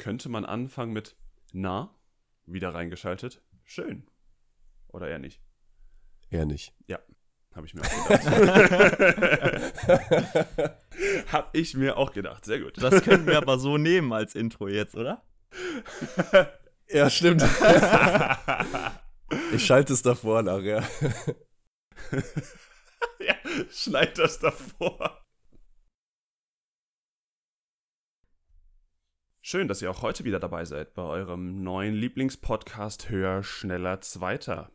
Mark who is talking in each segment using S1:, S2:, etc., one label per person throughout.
S1: könnte man anfangen mit na, wieder reingeschaltet. Schön. Oder eher nicht?
S2: Eher nicht.
S1: Ja, habe ich mir auch gedacht. habe ich mir auch gedacht. Sehr gut.
S3: Das können wir aber so nehmen als Intro jetzt, oder?
S2: Ja, stimmt. ich schalte es davor nach, ja.
S1: ja, schneid das davor. Schön, dass ihr auch heute wieder dabei seid bei eurem neuen Lieblingspodcast Höher, Schneller, Zweiter.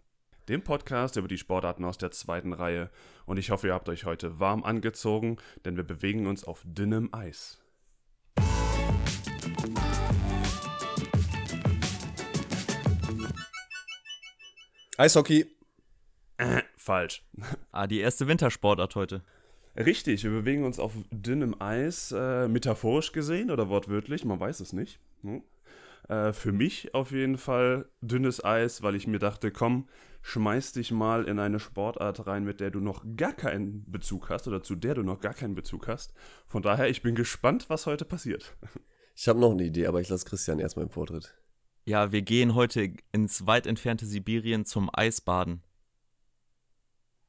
S1: Dem Podcast über die Sportarten aus der zweiten Reihe. Und ich hoffe, ihr habt euch heute warm angezogen, denn wir bewegen uns auf dünnem Eis.
S2: Eishockey.
S1: Äh, falsch.
S3: Ah, die erste Wintersportart heute.
S1: Richtig, wir bewegen uns auf dünnem Eis, äh, metaphorisch gesehen oder wortwörtlich, man weiß es nicht. Hm? Äh, für mich auf jeden Fall dünnes Eis, weil ich mir dachte, komm, schmeiß dich mal in eine Sportart rein, mit der du noch gar keinen Bezug hast oder zu der du noch gar keinen Bezug hast. Von daher, ich bin gespannt, was heute passiert.
S2: Ich habe noch eine Idee, aber ich lasse Christian erstmal im Vortritt.
S3: Ja, wir gehen heute ins weit entfernte Sibirien zum Eisbaden.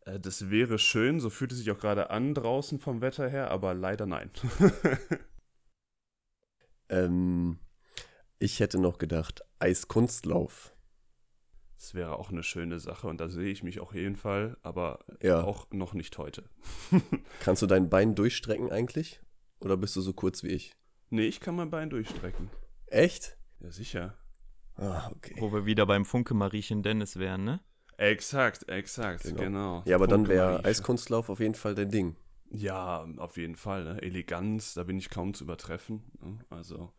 S1: Äh, das wäre schön, so fühlt es sich auch gerade an draußen vom Wetter her, aber leider nein.
S2: ähm, ich hätte noch gedacht, Eiskunstlauf.
S1: Das wäre auch eine schöne Sache und da sehe ich mich auf jeden Fall, aber
S2: ja.
S1: auch noch nicht heute.
S2: Kannst du dein Bein durchstrecken eigentlich? Oder bist du so kurz wie ich?
S1: Nee, ich kann mein Bein durchstrecken.
S2: Echt?
S1: Ja, sicher.
S2: Ah, okay.
S3: Wo wir wieder beim Funke Mariechen Dennis wären, ne?
S1: Exakt, exakt, genau. genau.
S2: Ja, aber dann wäre Eiskunstlauf auf jeden Fall dein Ding.
S1: Ja, auf jeden Fall. Ne? Eleganz, da bin ich kaum zu übertreffen. Ne? Also,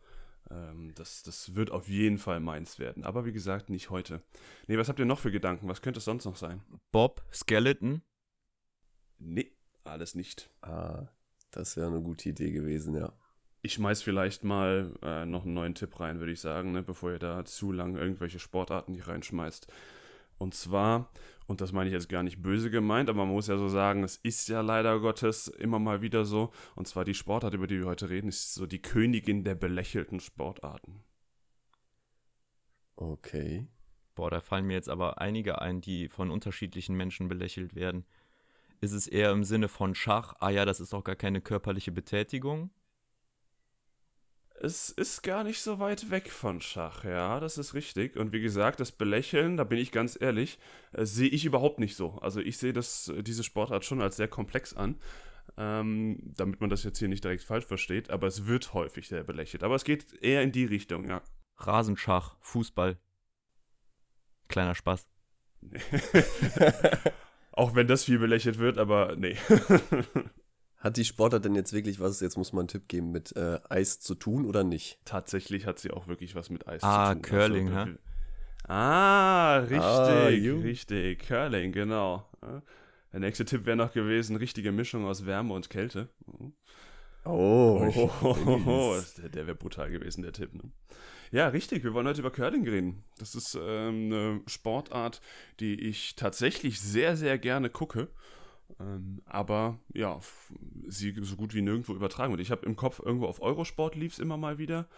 S1: ähm, das, das wird auf jeden Fall meins werden. Aber wie gesagt, nicht heute. Nee, was habt ihr noch für Gedanken? Was könnte es sonst noch sein?
S3: Bob, Skeleton?
S1: Nee, alles nicht.
S2: Ah, das wäre eine gute Idee gewesen, ja.
S1: Ich schmeiß vielleicht mal äh, noch einen neuen Tipp rein, würde ich sagen, ne? bevor ihr da zu lang irgendwelche Sportarten hier reinschmeißt. Und zwar, und das meine ich jetzt gar nicht böse gemeint, aber man muss ja so sagen, es ist ja leider Gottes immer mal wieder so. Und zwar die Sportart, über die wir heute reden, ist so die Königin der belächelten Sportarten.
S2: Okay.
S3: Boah, da fallen mir jetzt aber einige ein, die von unterschiedlichen Menschen belächelt werden. Ist es eher im Sinne von Schach, ah ja, das ist doch gar keine körperliche Betätigung?
S1: Es ist gar nicht so weit weg von Schach, ja, das ist richtig. Und wie gesagt, das Belächeln, da bin ich ganz ehrlich, äh, sehe ich überhaupt nicht so. Also ich sehe das, äh, diese Sportart schon als sehr komplex an, ähm, damit man das jetzt hier nicht direkt falsch versteht, aber es wird häufig sehr belächelt. Aber es geht eher in die Richtung, ja.
S3: Rasenschach, Fußball. Kleiner Spaß.
S1: Auch wenn das viel belächelt wird, aber nee.
S2: Hat die Sportart denn jetzt wirklich was, jetzt muss man einen Tipp geben, mit äh, Eis zu tun oder nicht?
S1: Tatsächlich hat sie auch wirklich was mit Eis
S3: ah,
S1: zu tun.
S3: Ah, Curling, also, hä?
S1: Ah, richtig, ah, richtig. Curling, genau. Der nächste Tipp wäre noch gewesen, richtige Mischung aus Wärme und Kälte.
S2: Oh,
S1: oh, oh, oh, oh. der, der wäre brutal gewesen, der Tipp. Ne? Ja, richtig. Wir wollen heute über Curling reden. Das ist ähm, eine Sportart, die ich tatsächlich sehr, sehr gerne gucke. Ähm, aber ja, sie so gut wie nirgendwo übertragen wird. Ich habe im Kopf irgendwo auf Eurosport lief es immer mal wieder.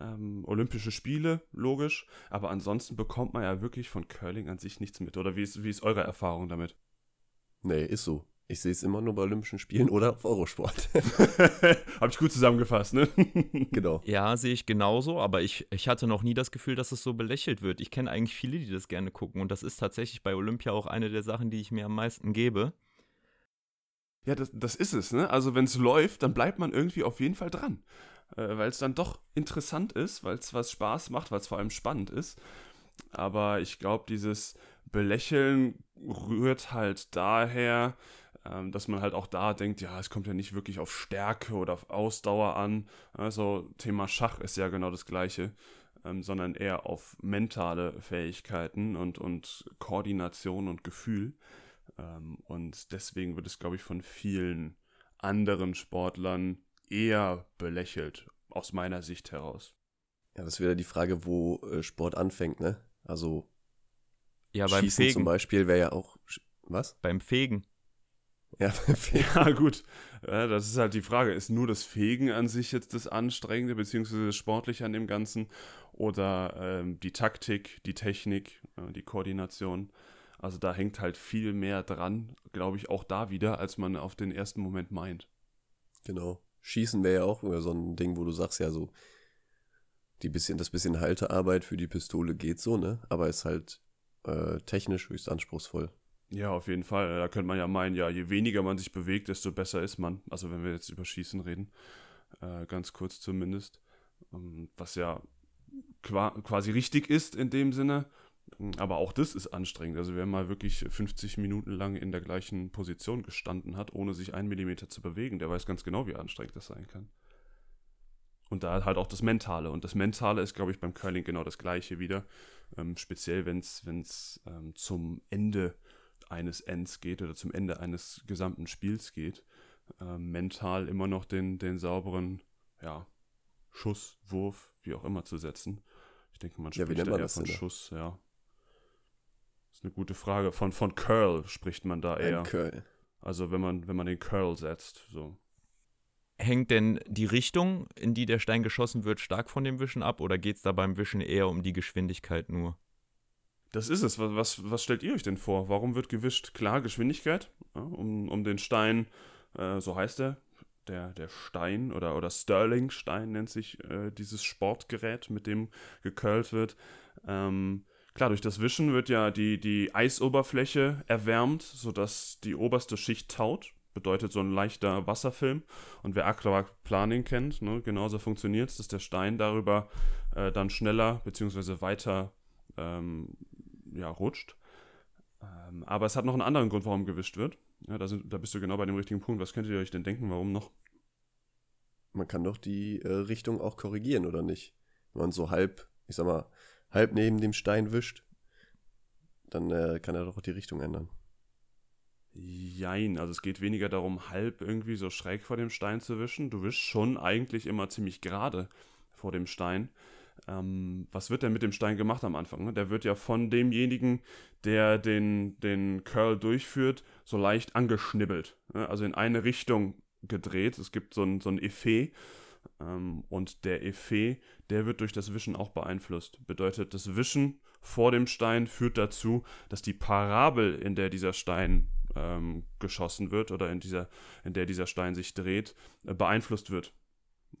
S1: Ähm, Olympische Spiele, logisch. Aber ansonsten bekommt man ja wirklich von Curling an sich nichts mit. Oder wie ist, wie ist eure Erfahrung damit?
S2: Nee, ist so. Ich sehe es immer nur bei Olympischen Spielen oder auf Eurosport.
S1: Habe ich gut zusammengefasst, ne?
S2: genau.
S3: Ja, sehe ich genauso, aber ich, ich hatte noch nie das Gefühl, dass es so belächelt wird. Ich kenne eigentlich viele, die das gerne gucken und das ist tatsächlich bei Olympia auch eine der Sachen, die ich mir am meisten gebe.
S1: Ja, das, das ist es, ne? Also wenn es läuft, dann bleibt man irgendwie auf jeden Fall dran. Äh, weil es dann doch interessant ist, weil es was Spaß macht, weil es vor allem spannend ist. Aber ich glaube, dieses Belächeln rührt halt daher, ähm, dass man halt auch da denkt, ja, es kommt ja nicht wirklich auf Stärke oder auf Ausdauer an. Also Thema Schach ist ja genau das gleiche, ähm, sondern eher auf mentale Fähigkeiten und, und Koordination und Gefühl. Ähm, und deswegen wird es, glaube ich, von vielen anderen Sportlern eher belächelt, aus meiner Sicht heraus.
S2: Ja, das ist wieder die Frage, wo äh, Sport anfängt, ne? Also
S3: ja, beim
S2: Schießen
S3: Fegen.
S2: zum Beispiel wäre ja auch. Was?
S3: Beim Fegen.
S2: Ja,
S1: Ja, gut. Ja, das ist halt die Frage. Ist nur das Fegen an sich jetzt das Anstrengende, beziehungsweise das Sportliche an dem Ganzen? Oder ähm, die Taktik, die Technik, äh, die Koordination? Also da hängt halt viel mehr dran, glaube ich, auch da wieder, als man auf den ersten Moment meint.
S2: genau. Schießen wäre ja auch so ein Ding, wo du sagst, ja, so, die bisschen, das bisschen Haltearbeit für die Pistole geht so, ne? Aber ist halt äh, technisch höchst anspruchsvoll.
S1: Ja, auf jeden Fall. Da könnte man ja meinen, ja, je weniger man sich bewegt, desto besser ist man. Also wenn wir jetzt über Schießen reden, äh, ganz kurz zumindest. Ähm, was ja qua quasi richtig ist in dem Sinne. Aber auch das ist anstrengend. Also wer mal wirklich 50 Minuten lang in der gleichen Position gestanden hat, ohne sich einen Millimeter zu bewegen, der weiß ganz genau, wie anstrengend das sein kann. Und da halt auch das Mentale. Und das Mentale ist, glaube ich, beim Curling genau das gleiche wieder. Ähm, speziell, wenn es ähm, zum Ende eines Ends geht oder zum Ende eines gesamten Spiels geht. Ähm, mental immer noch den, den sauberen ja, Schuss, Wurf, wie auch immer zu setzen. Ich denke, man
S2: Ja,
S1: spricht
S2: nennt
S1: da eher von? Schuss, ja. Das ist eine gute Frage. Von, von Curl spricht man da eher.
S2: Ein Curl.
S1: Also wenn man, wenn man den Curl setzt, so.
S3: Hängt denn die Richtung, in die der Stein geschossen wird, stark von dem Wischen ab oder geht es da beim Wischen eher um die Geschwindigkeit nur?
S1: Das ist es. Was, was, was stellt ihr euch denn vor? Warum wird gewischt? Klar, Geschwindigkeit, ja, um, um den Stein, äh, so heißt er, der, der Stein oder, oder Sterling-Stein nennt sich äh, dieses Sportgerät, mit dem gecurlt wird. Ähm, klar, durch das Wischen wird ja die, die Eisoberfläche erwärmt, sodass die oberste Schicht taut. Bedeutet so ein leichter Wasserfilm. Und wer Aquaplaning kennt, ne, genauso funktioniert es, dass der Stein darüber äh, dann schneller bzw. weiter ähm, ja, rutscht. Ähm, aber es hat noch einen anderen Grund, warum gewischt wird. Ja, da, sind, da bist du genau bei dem richtigen Punkt. Was könntet ihr euch denn denken, warum noch?
S2: Man kann doch die äh, Richtung auch korrigieren, oder nicht? Wenn man so halb, ich sag mal, halb neben dem Stein wischt, dann äh, kann er doch die Richtung ändern.
S1: Jein, also es geht weniger darum, halb irgendwie so schräg vor dem Stein zu wischen. Du wischst schon eigentlich immer ziemlich gerade vor dem Stein. Ähm, was wird denn mit dem Stein gemacht am Anfang? Ne? Der wird ja von demjenigen, der den, den Curl durchführt, so leicht angeschnibbelt. Ne? Also in eine Richtung gedreht. Es gibt so ein, so ein Effet. Ähm, und der Effet, der wird durch das Wischen auch beeinflusst. Bedeutet, das Wischen vor dem Stein führt dazu, dass die Parabel, in der dieser Stein ähm, geschossen wird oder in, dieser, in der dieser Stein sich dreht, äh, beeinflusst wird.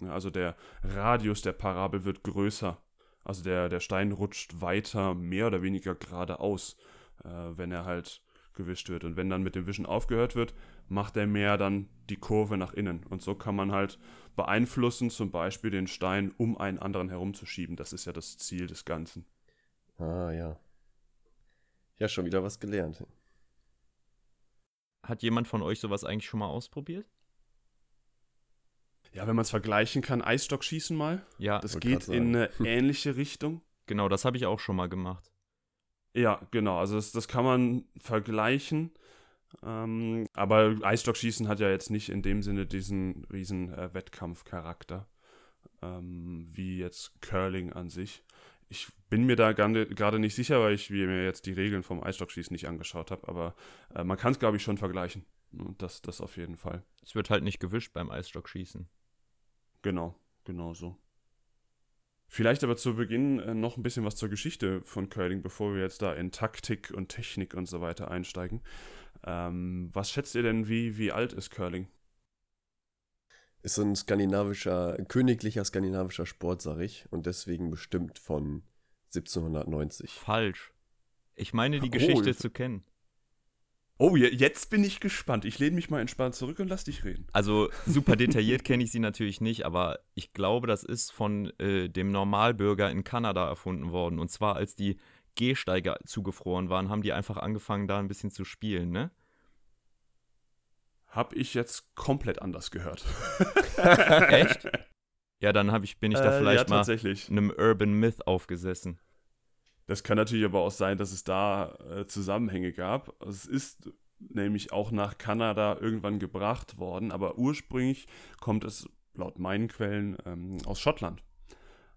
S1: Also der Radius der Parabel wird größer. Also der, der Stein rutscht weiter, mehr oder weniger geradeaus, äh, wenn er halt gewischt wird. Und wenn dann mit dem Wischen aufgehört wird, macht er mehr dann die Kurve nach innen. Und so kann man halt beeinflussen, zum Beispiel den Stein um einen anderen herumzuschieben. Das ist ja das Ziel des Ganzen.
S2: Ah, ja. Ja, schon wieder was gelernt.
S3: Hat jemand von euch sowas eigentlich schon mal ausprobiert?
S1: Ja, wenn man es vergleichen kann, Eisstockschießen mal.
S3: Ja,
S1: Das geht in eine ähnliche Richtung.
S3: genau, das habe ich auch schon mal gemacht.
S1: Ja, genau. Also das, das kann man vergleichen. Ähm, aber Eisstockschießen hat ja jetzt nicht in dem Sinne diesen riesen äh, Wettkampfcharakter ähm, wie jetzt Curling an sich. Ich bin mir da gerade nicht sicher, weil ich mir jetzt die Regeln vom Eisstockschießen nicht angeschaut habe. Aber äh, man kann es, glaube ich, schon vergleichen. Das, das auf jeden Fall.
S3: Es wird halt nicht gewischt beim Eisstockschießen.
S1: Genau, genau so. Vielleicht aber zu Beginn äh, noch ein bisschen was zur Geschichte von Curling, bevor wir jetzt da in Taktik und Technik und so weiter einsteigen. Ähm, was schätzt ihr denn, wie, wie alt ist Curling?
S2: Ist ein skandinavischer, königlicher skandinavischer Sport, sag ich. Und deswegen bestimmt von 1790.
S3: Falsch. Ich meine, die
S1: Oh,
S3: Geschichte zu kennen.
S1: Oh, je- jetzt bin ich gespannt. Ich lehne mich mal entspannt zurück und lass dich reden.
S3: Also super detailliert kenne ich sie natürlich nicht, aber ich glaube, das ist von äh, dem Normalbürger in Kanada erfunden worden. Und zwar als die Gehsteiger zugefroren waren, haben die einfach angefangen, da ein bisschen zu spielen, ne?
S1: Hab ich jetzt komplett anders gehört.
S3: Echt? Ja, dann ich, bin ich da
S1: Äh,
S3: vielleicht
S1: ja,
S3: mal einem Urban Myth aufgesessen.
S1: Das kann natürlich aber auch sein, dass es da äh, Zusammenhänge gab. Es ist nämlich auch nach Kanada irgendwann gebracht worden, aber ursprünglich kommt es laut meinen Quellen ähm, aus Schottland.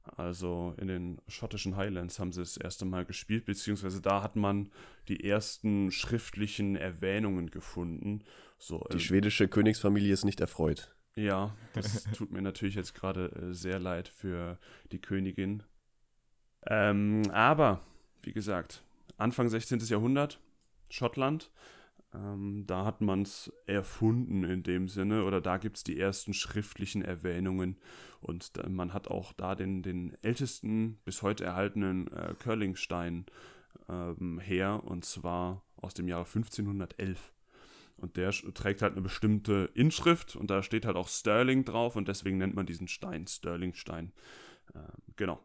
S1: Also in den schottischen Highlands haben sie das erste Mal gespielt, beziehungsweise da hat man die ersten schriftlichen Erwähnungen gefunden. So,
S2: Die
S1: äh,
S2: schwedische Königsfamilie ist nicht erfreut.
S1: ja, das tut mir natürlich jetzt gerade äh, sehr leid für die Königin. Ähm, aber, wie gesagt, Anfang 16. Jahrhundert, Schottland, ähm, da hat man es erfunden in dem Sinne, oder da gibt es die ersten schriftlichen Erwähnungen. Und da, man hat auch da den, den ältesten bis heute erhaltenen äh, Curlingstein ähm, her, und zwar aus dem Jahre 1511. Und der trägt halt eine bestimmte Inschrift und da steht halt auch Sterling drauf und deswegen nennt man diesen Stein Sterlingstein. Ähm, genau.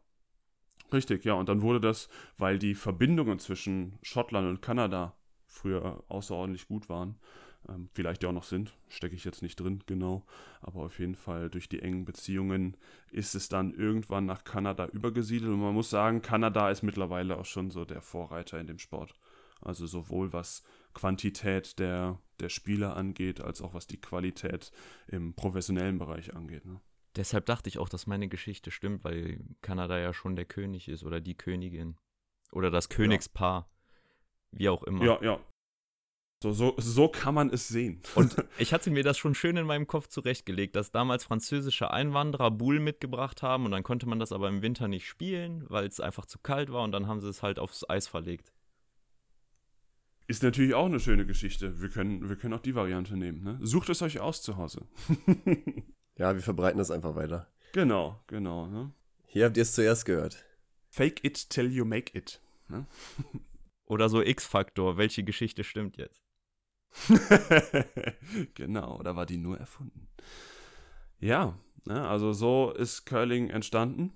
S1: Richtig, ja. Und dann wurde das, weil die Verbindungen zwischen Schottland und Kanada früher außerordentlich gut waren, ähm, vielleicht ja auch noch sind, stecke ich jetzt nicht drin, genau. Aber auf jeden Fall durch die engen Beziehungen ist es dann irgendwann nach Kanada übergesiedelt. Und man muss sagen, Kanada ist mittlerweile auch schon so der Vorreiter in dem Sport. Also sowohl was Quantität der, der Spieler angeht, als auch was die Qualität im professionellen Bereich angeht. Ne?
S3: Deshalb dachte ich auch, dass meine Geschichte stimmt, weil Kanada ja schon der König ist oder die Königin. Oder das Königspaar. Wie auch immer.
S1: Ja, ja. So, so, so kann man es sehen.
S3: Und ich hatte mir das schon schön in meinem Kopf zurechtgelegt, dass damals französische Einwanderer Bull mitgebracht haben und dann konnte man das aber im Winter nicht spielen, weil es einfach zu kalt war und dann haben sie es halt aufs Eis verlegt.
S1: Ist natürlich auch eine schöne Geschichte. Wir können, wir können auch die Variante nehmen. Ne? Sucht es euch aus zu Hause.
S2: Ja, wir verbreiten das einfach weiter.
S1: genau, genau. Ne?
S2: Hier habt ihr es zuerst gehört.
S1: Fake it till you make it. Ne?
S3: Oder so X-Faktor, welche Geschichte stimmt jetzt?
S1: genau, oder war die nur erfunden? Ja, ne, also so ist Curling entstanden.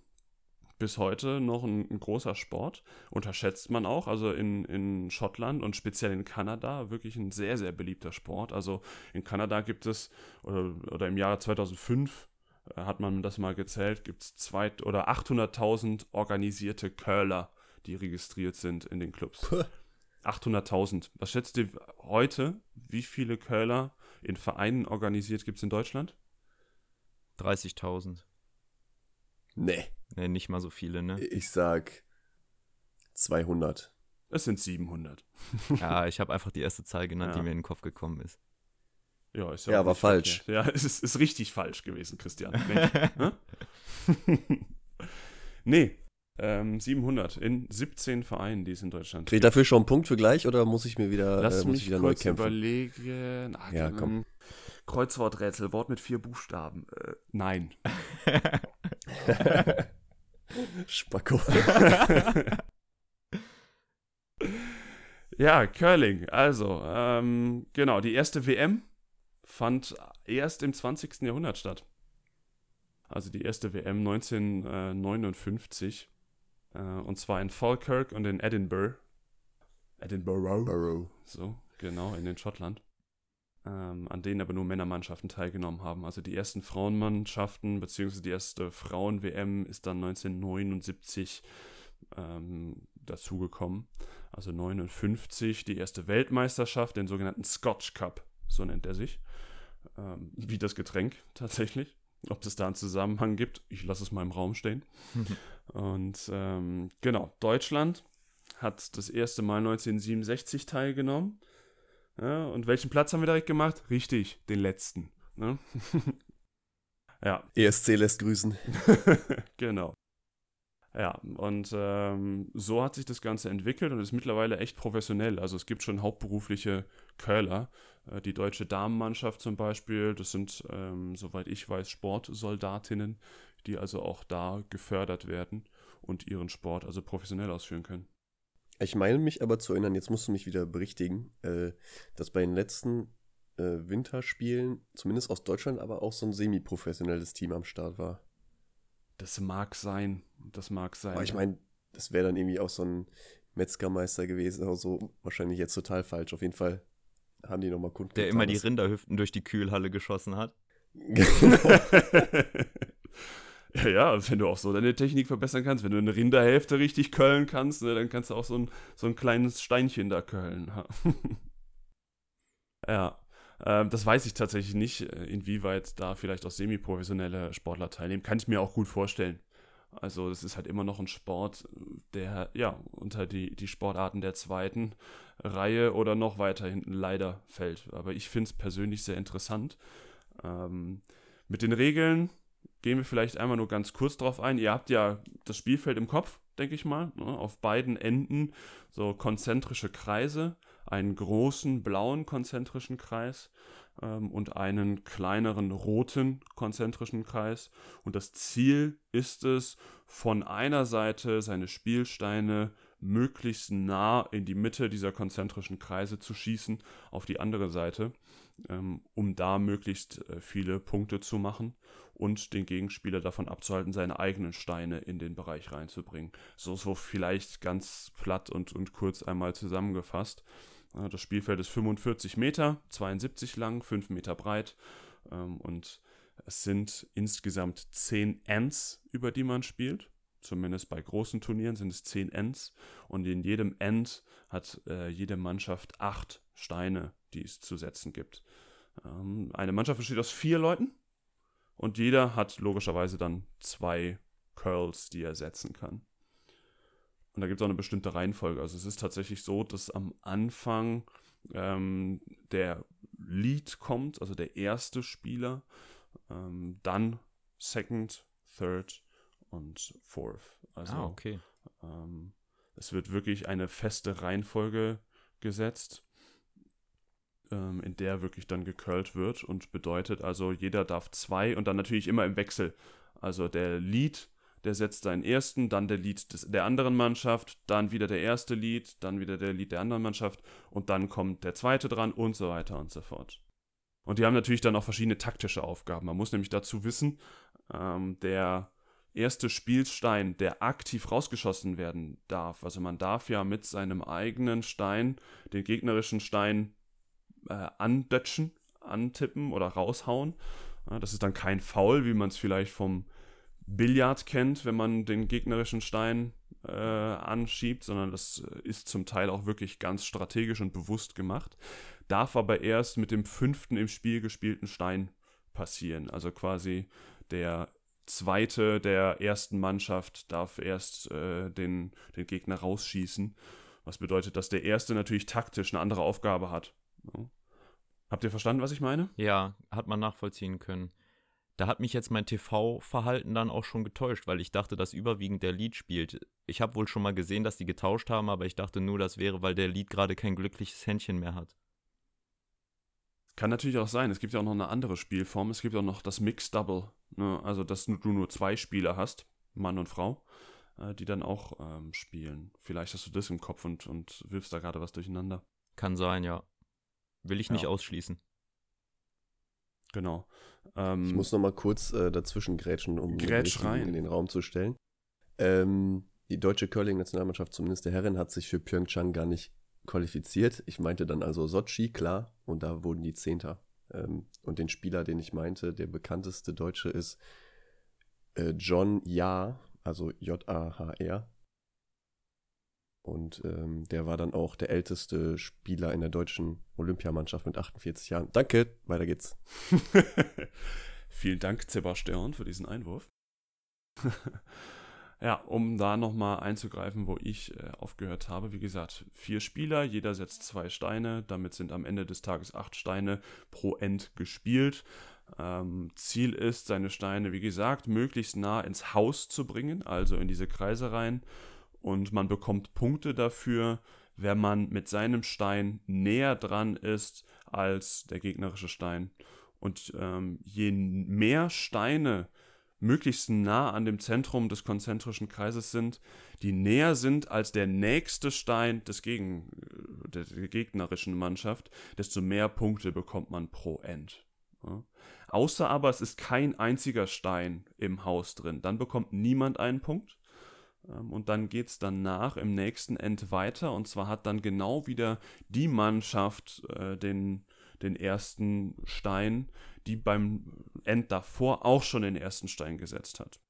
S1: Bis heute noch ein, ein großer Sport. Unterschätzt man auch. Also in, in Schottland und speziell in Kanada wirklich ein sehr, sehr beliebter Sport. Also in Kanada gibt es, oder, oder im Jahre 2005 äh, hat man das mal gezählt, gibt es zwei oder 800.000 organisierte Curler, die registriert sind in den Clubs.
S2: Puh.
S1: 800.000. Was schätzt ihr heute, wie viele Curler in Vereinen organisiert gibt es in Deutschland?
S3: 30.000.
S2: Nee,
S3: Ne, nicht mal so viele, ne?
S2: ich sag 200.
S1: Es sind 700.
S3: Ja, ich habe einfach die erste Zahl genannt,
S1: Ja.
S3: die mir in den Kopf gekommen ist.
S1: Ja, ist
S2: Ja, war
S1: nicht
S2: falsch.
S1: verkehrt. Ja, es ist, ist richtig falsch gewesen, Christian. Hä? nee, ähm, 700 in 17 Vereinen, die es in Deutschland
S2: Krieg ich dafür schon einen Punkt für gleich oder muss ich mir wieder,
S1: Lass
S2: äh, muss
S1: mich
S2: ich wieder neu
S1: kurz
S2: kämpfen?
S1: überlegen. Ach,
S2: Ja,
S1: ähm,
S2: komm.
S1: Kreuzworträtsel, Wort mit vier Buchstaben. Äh, nein.
S2: Spacko.
S1: Ja, Curling. Also, ähm, genau, die erste WM fand erst im 20. Jahrhundert statt. Also die erste WM 1959. Äh, und zwar in Falkirk und in Edinburgh. Edinburgh.
S2: Burrow.
S1: So, genau, in den Schottland. Ähm, an denen aber nur Männermannschaften teilgenommen haben. Also die ersten Frauenmannschaften, beziehungsweise die erste Frauen-WM ist dann 1979 ähm, dazugekommen. Also 59 die erste Weltmeisterschaft, den sogenannten Scotch Cup, so nennt er sich. Ähm, wie das Getränk tatsächlich. Ob es da einen Zusammenhang gibt, ich lasse es mal im Raum stehen. Und ähm, genau, Deutschland hat das erste Mal 1967 teilgenommen. Ja, und welchen Platz haben wir direkt gemacht? Richtig, den letzten. Ne? ja,
S2: ESC lässt grüßen.
S1: genau. Ja, und ähm, so hat sich das Ganze entwickelt und ist mittlerweile echt professionell. Also es gibt schon hauptberufliche Curler. Äh, die deutsche Damenmannschaft zum Beispiel, das sind, ähm, soweit ich weiß, Sportsoldatinnen, die also auch da gefördert werden und ihren Sport also professionell ausführen können.
S2: Ich meine mich aber zu erinnern, jetzt musst du mich wieder berichtigen, äh, dass bei den letzten äh, Winterspielen, zumindest aus Deutschland, aber auch so ein semi-professionelles Team am Start war.
S1: Das mag sein. Das mag sein.
S2: Aber ich meine, das wäre dann irgendwie auch so ein Metzgermeister gewesen oder so. Wahrscheinlich jetzt total falsch. Auf jeden Fall haben die nochmal kundgetan.
S3: Der immer die Rinderhüften durch die Kühlhalle geschossen hat.
S1: ja, ja, wenn du auch so deine Technik verbessern kannst, wenn du eine Rinderhälfte richtig köllen kannst, ne, dann kannst du auch so ein, so ein kleines Steinchen da köllen. ja, ähm, das weiß ich tatsächlich nicht, äh, inwieweit da vielleicht auch semi-professionelle Sportler teilnehmen. Kann ich mir auch gut vorstellen. Also das ist halt immer noch ein Sport, der ja unter die, die Sportarten der zweiten Reihe oder noch weiter hinten leider fällt. Aber ich finde es persönlich sehr interessant. Ähm, mit den Regeln gehen wir vielleicht einmal nur ganz kurz drauf ein. Ihr habt ja das Spielfeld im Kopf, denke ich mal. Ne? Auf beiden Enden so konzentrische Kreise, einen großen blauen konzentrischen Kreis ähm, und einen kleineren roten konzentrischen Kreis. Und das Ziel ist es, von einer Seite seine Spielsteine möglichst nah in die Mitte dieser konzentrischen Kreise zu schießen, auf die andere Seite, ähm, um da möglichst äh, viele Punkte zu machen und den Gegenspieler davon abzuhalten, seine eigenen Steine in den Bereich reinzubringen. So, so vielleicht ganz platt und, und kurz einmal zusammengefasst. Das Spielfeld ist 45 Meter, 72 lang, 5 Meter breit ähm, und es sind insgesamt 10 Ends, über die man spielt. Zumindest bei großen Turnieren sind es 10 Ends und in jedem End hat äh, jede Mannschaft 8 Steine, die es zu setzen gibt. Ähm, eine Mannschaft besteht aus vier Leuten und jeder hat logischerweise dann zwei Curls, die er setzen kann. Und da gibt es auch eine bestimmte Reihenfolge. Also es ist tatsächlich so, dass am Anfang ähm, der Lead kommt, also der erste Spieler, ähm, dann Second, Third und Fourth. Also
S3: ah, okay.
S1: Ähm, es wird wirklich eine feste Reihenfolge gesetzt, ähm, in der wirklich dann gecurlt wird und bedeutet also, jeder darf zwei und dann natürlich immer im Wechsel. Also der Lead der setzt seinen ersten, dann der Lied des, der anderen Mannschaft, dann wieder der erste Lied, dann wieder der Lied der anderen Mannschaft und dann kommt der zweite dran und so weiter und so fort. Und die haben natürlich dann auch verschiedene taktische Aufgaben. Man muss nämlich dazu wissen, ähm, der erste Spielstein, der aktiv rausgeschossen werden darf, also man darf ja mit seinem eigenen Stein den gegnerischen Stein äh, andötschen, antippen oder raushauen. Ja, das ist dann kein Foul, wie man es vielleicht vom Billard kennt, wenn man den gegnerischen Stein äh, anschiebt, sondern das äh, ist zum Teil auch wirklich ganz strategisch und bewusst gemacht. Darf aber erst mit dem fünften im Spiel gespielten Stein passieren. Also quasi der zweite der ersten Mannschaft darf erst äh, den, den Gegner rausschießen. Was bedeutet, dass der erste natürlich taktisch eine andere Aufgabe hat. Habt ihr verstanden, was ich meine?
S3: Ja, hat man nachvollziehen können da hat mich jetzt mein TV-Verhalten dann auch schon getäuscht, weil ich dachte, dass überwiegend der Lead spielt. Ich habe wohl schon mal gesehen, dass die getauscht haben, aber ich dachte nur, das wäre, weil der Lead gerade kein glückliches Händchen mehr hat.
S1: Kann natürlich auch sein. Es gibt ja auch noch eine andere Spielform. Es gibt auch noch das Mix Double. Ne? Also, dass du nur zwei Spieler hast, Mann und Frau, äh, die dann auch ähm, spielen. Vielleicht hast du das im Kopf und, und wirfst da gerade was durcheinander.
S3: Kann sein, ja. Will ich nicht ja. ausschließen.
S1: Genau.
S2: Ähm, ich muss noch mal kurz äh, dazwischen grätschen, um
S1: Grätsch
S2: in den Raum zu stellen. Ähm, die deutsche Curling-Nationalmannschaft, zumindest der Herren, hat sich für Pyeongchang gar nicht qualifiziert. Ich meinte dann also Sochi, klar, und da wurden die Zehnter. Ähm, und den Spieler, den ich meinte, der bekannteste Deutsche ist äh, John Ja, also J-A-H-R. Und ähm, der war dann auch der älteste Spieler in der deutschen Olympiamannschaft mit 48 Jahren. Danke, weiter geht's.
S1: Vielen Dank, Sebastian, für diesen Einwurf. ja, um da nochmal einzugreifen, wo ich äh, aufgehört habe. Wie gesagt, vier Spieler, jeder setzt zwei Steine. Damit sind am Ende des Tages acht Steine pro End gespielt. Ähm, Ziel ist, seine Steine, wie gesagt, möglichst nah ins Haus zu bringen, also in diese Kreise rein und man bekommt Punkte dafür, wenn man mit seinem Stein näher dran ist als der gegnerische Stein. Und ähm, je mehr Steine möglichst nah an dem Zentrum des konzentrischen Kreises sind, die näher sind als der nächste Stein des Gegen, der, der gegnerischen Mannschaft, desto mehr Punkte bekommt man pro End. Ja. Außer aber es ist kein einziger Stein im Haus drin, dann bekommt niemand einen Punkt. Ähm, und dann geht es danach im nächsten End weiter. Und zwar hat dann genau wieder die Mannschaft äh, den, den ersten Stein, die beim End davor auch schon den ersten Stein gesetzt hat.